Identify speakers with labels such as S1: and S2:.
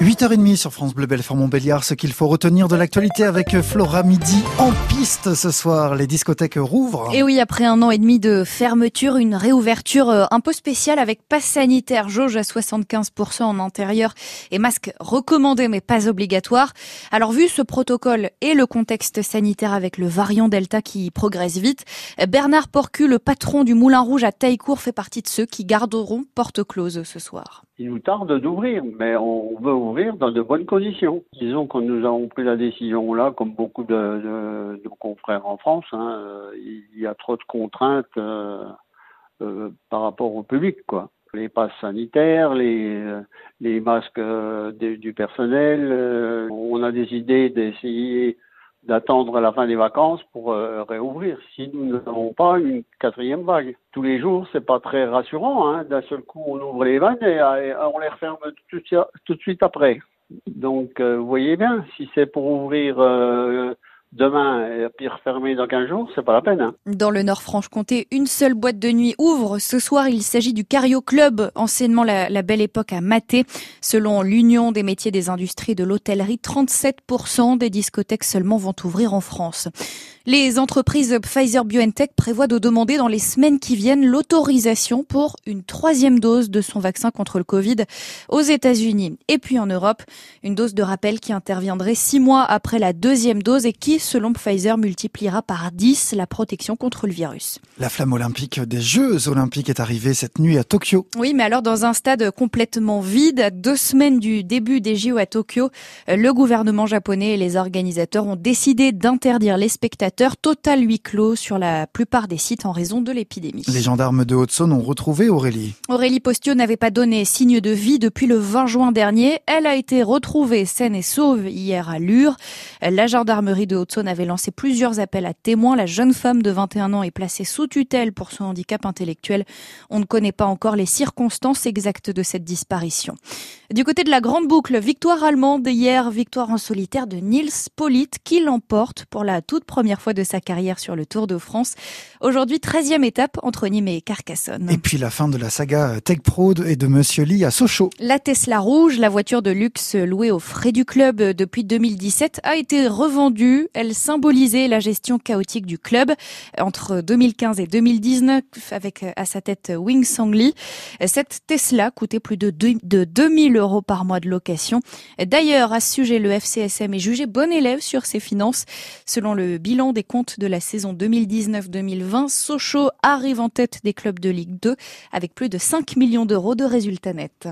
S1: 8h30 sur France Bleu Belfort Montbéliard, ce qu'il faut retenir de l'actualité avec Flora Midi en piste ce soir. Les discothèques rouvrent.
S2: Et oui, après un an et demi de fermeture, une réouverture euh, un peu spéciale avec passe sanitaire, jauge à 75% en intérieur et masque recommandé mais pas obligatoire. Alors vu ce protocole et le contexte sanitaire avec le variant Delta qui progresse vite, Bernard Porcu, le patron du Moulin Rouge à Taillecourt, fait partie de ceux qui garderont porte close ce soir.
S3: Il nous tarde d'ouvrir, mais on veut dans de bonnes conditions. Disons que nous avons pris la décision là, comme beaucoup de, de confrères en France, hein, il y a trop de contraintes euh, euh, par rapport au public, quoi. Les passes sanitaires, les, euh, masques du personnel. on a décidé d'essayer d'attendre la fin des vacances pour euh, réouvrir. Si nous n'avons pas une quatrième vague, tous les jours, c'est pas très rassurant. Hein. D'un seul coup, on ouvre les vannes et, on les referme tout, tout, de suite après. Donc, euh, vous voyez bien, si c'est pour ouvrir euh, demain et puis refermer dans 15 jours, c'est pas la peine. Hein.
S2: Dans le Nord-Franche-Comté, une seule boîte de nuit ouvre. Ce soir, il s'agit du Cario Club, anciennement la, la belle époque à Maté. Selon l'Union des métiers des industries de l'hôtellerie, 37% des discothèques seulement vont ouvrir en France. Les entreprises Pfizer-BioNTech prévoient de demander dans les semaines qui viennent l'autorisation pour une troisième dose de son vaccin contre le Covid aux États-Unis et puis en Europe. Une dose de rappel qui interviendrait six mois après la deuxième dose et qui, selon Pfizer, multipliera par 10 la protection contre le virus.
S1: La flamme olympique des Jeux olympiques est arrivée cette nuit à Tokyo.
S2: Oui, mais alors dans un stade complètement vide, à deux semaines du début des JO à Tokyo, le gouvernement japonais et les organisateurs ont décidé d'interdire les spectateurs total huis clos sur la plupart des sites en raison de l'épidémie.
S1: Les gendarmes de Haute-Saône ont retrouvé Aurélie.
S2: Aurélie Postio n'avait pas donné signe de vie depuis le 20 juin dernier. Elle a été retrouvée saine et sauve hier à Lure. La gendarmerie de Haute-Saône avait lancé plusieurs appels à témoins. La jeune femme de 21 ans est placée sous tutelle pour son handicap intellectuel. On ne connaît pas encore les circonstances exactes de cette disparition. Du côté de la grande boucle, victoire allemande hier, victoire en solitaire de Nils Polite qui l'emporte pour la toute première fois de sa carrière sur le Tour de France. Aujourd'hui, 13e étape entre Nîmes et Carcassonne.
S1: Et puis la fin de la saga Tech Pro et de Monsieur Lee à Sochaux.
S2: La Tesla rouge, la voiture de luxe louée aux frais du club depuis 2017, a été revendue. Elle symbolisait la gestion chaotique du club entre 2015 et 2019 avec à sa tête Wing Sangli. Cette Tesla coûtait plus de 2000 euros par mois de location. D'ailleurs, à ce sujet, le FCSM est jugé bon élève sur ses finances. Selon le bilan des comptes de la saison 2019-2020, Sochaux arrive en tête des clubs de Ligue 2 avec plus de 5 millions d'euros de résultats nets.